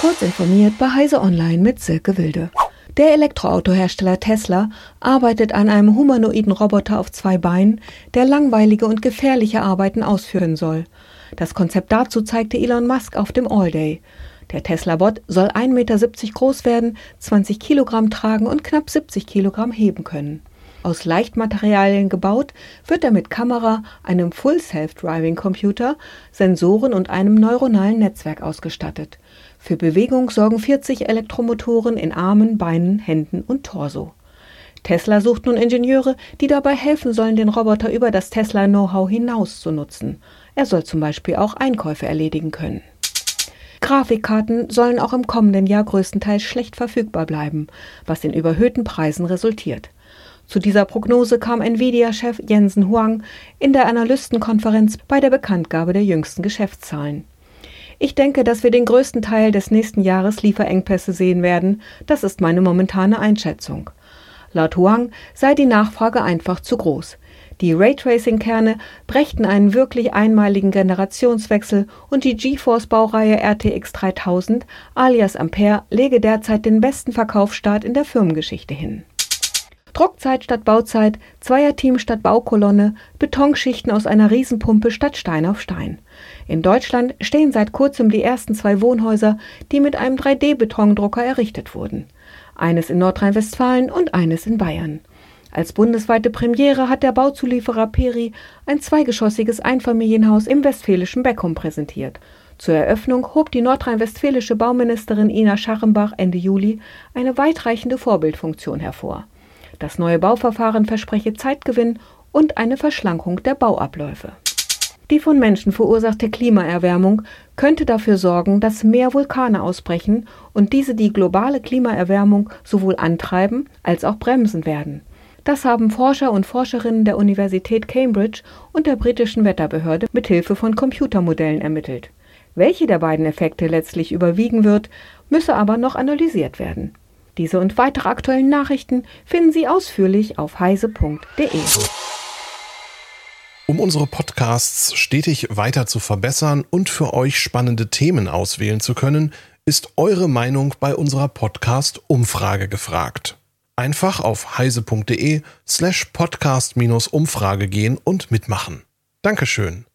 Kurz informiert bei Heise Online mit Silke Wilde. Der Elektroautohersteller Tesla arbeitet an einem humanoiden Roboter auf zwei Beinen, der langweilige und gefährliche Arbeiten ausführen soll. Das Konzept dazu zeigte Elon Musk auf dem All Day. Der Tesla-Bot soll 1,70 Meter groß werden, 20 Kilogramm tragen und knapp 70 Kilogramm heben können. Aus Leichtmaterialien gebaut, wird er mit Kamera, einem Full Self-Driving Computer, Sensoren und einem neuronalen Netzwerk ausgestattet. Für Bewegung sorgen 40 Elektromotoren in Armen, Beinen, Händen und Torso. Tesla sucht nun Ingenieure, die dabei helfen sollen, den Roboter über das Tesla-Know-how hinaus zu nutzen. Er soll zum Beispiel auch Einkäufe erledigen können. Grafikkarten sollen auch im kommenden Jahr größtenteils schlecht verfügbar bleiben, was in überhöhten Preisen resultiert. Zu dieser Prognose kam Nvidia-Chef Jensen Huang in der Analystenkonferenz bei der Bekanntgabe der jüngsten Geschäftszahlen. Ich denke, dass wir den größten Teil des nächsten Jahres Lieferengpässe sehen werden. Das ist meine momentane Einschätzung. Laut Huang sei die Nachfrage einfach zu groß. Die Raytracing-Kerne brächten einen wirklich einmaligen Generationswechsel und die GeForce-Baureihe RTX 3000 alias Ampere lege derzeit den besten Verkaufsstart in der Firmengeschichte hin. Druckzeit statt Bauzeit, Zweierteam statt Baukolonne, Betonschichten aus einer Riesenpumpe statt Stein auf Stein. In Deutschland stehen seit kurzem die ersten zwei Wohnhäuser, die mit einem 3D-Betondrucker errichtet wurden. Eines in Nordrhein-Westfalen und eines in Bayern. Als bundesweite Premiere hat der Bauzulieferer Peri ein zweigeschossiges Einfamilienhaus im westfälischen Beckum präsentiert. Zur Eröffnung hob die nordrhein-westfälische Bauministerin Ina Scharrenbach Ende Juli eine weitreichende Vorbildfunktion hervor. Das neue Bauverfahren verspreche Zeitgewinn und eine Verschlankung der Bauabläufe. Die von Menschen verursachte Klimaerwärmung könnte dafür sorgen, dass mehr Vulkane ausbrechen und diese die globale Klimaerwärmung sowohl antreiben als auch bremsen werden. Das haben Forscher und Forscherinnen der Universität Cambridge und der britischen Wetterbehörde mit Hilfe von Computermodellen ermittelt. Welche der beiden Effekte letztlich überwiegen wird, müsse aber noch analysiert werden. Diese und weitere aktuellen Nachrichten finden Sie ausführlich auf heise.de. Um unsere Podcasts stetig weiter zu verbessern und für euch spannende Themen auswählen zu können, ist eure Meinung bei unserer Podcast-Umfrage gefragt. Einfach auf heise.de slash podcast-umfrage gehen und mitmachen. Dankeschön.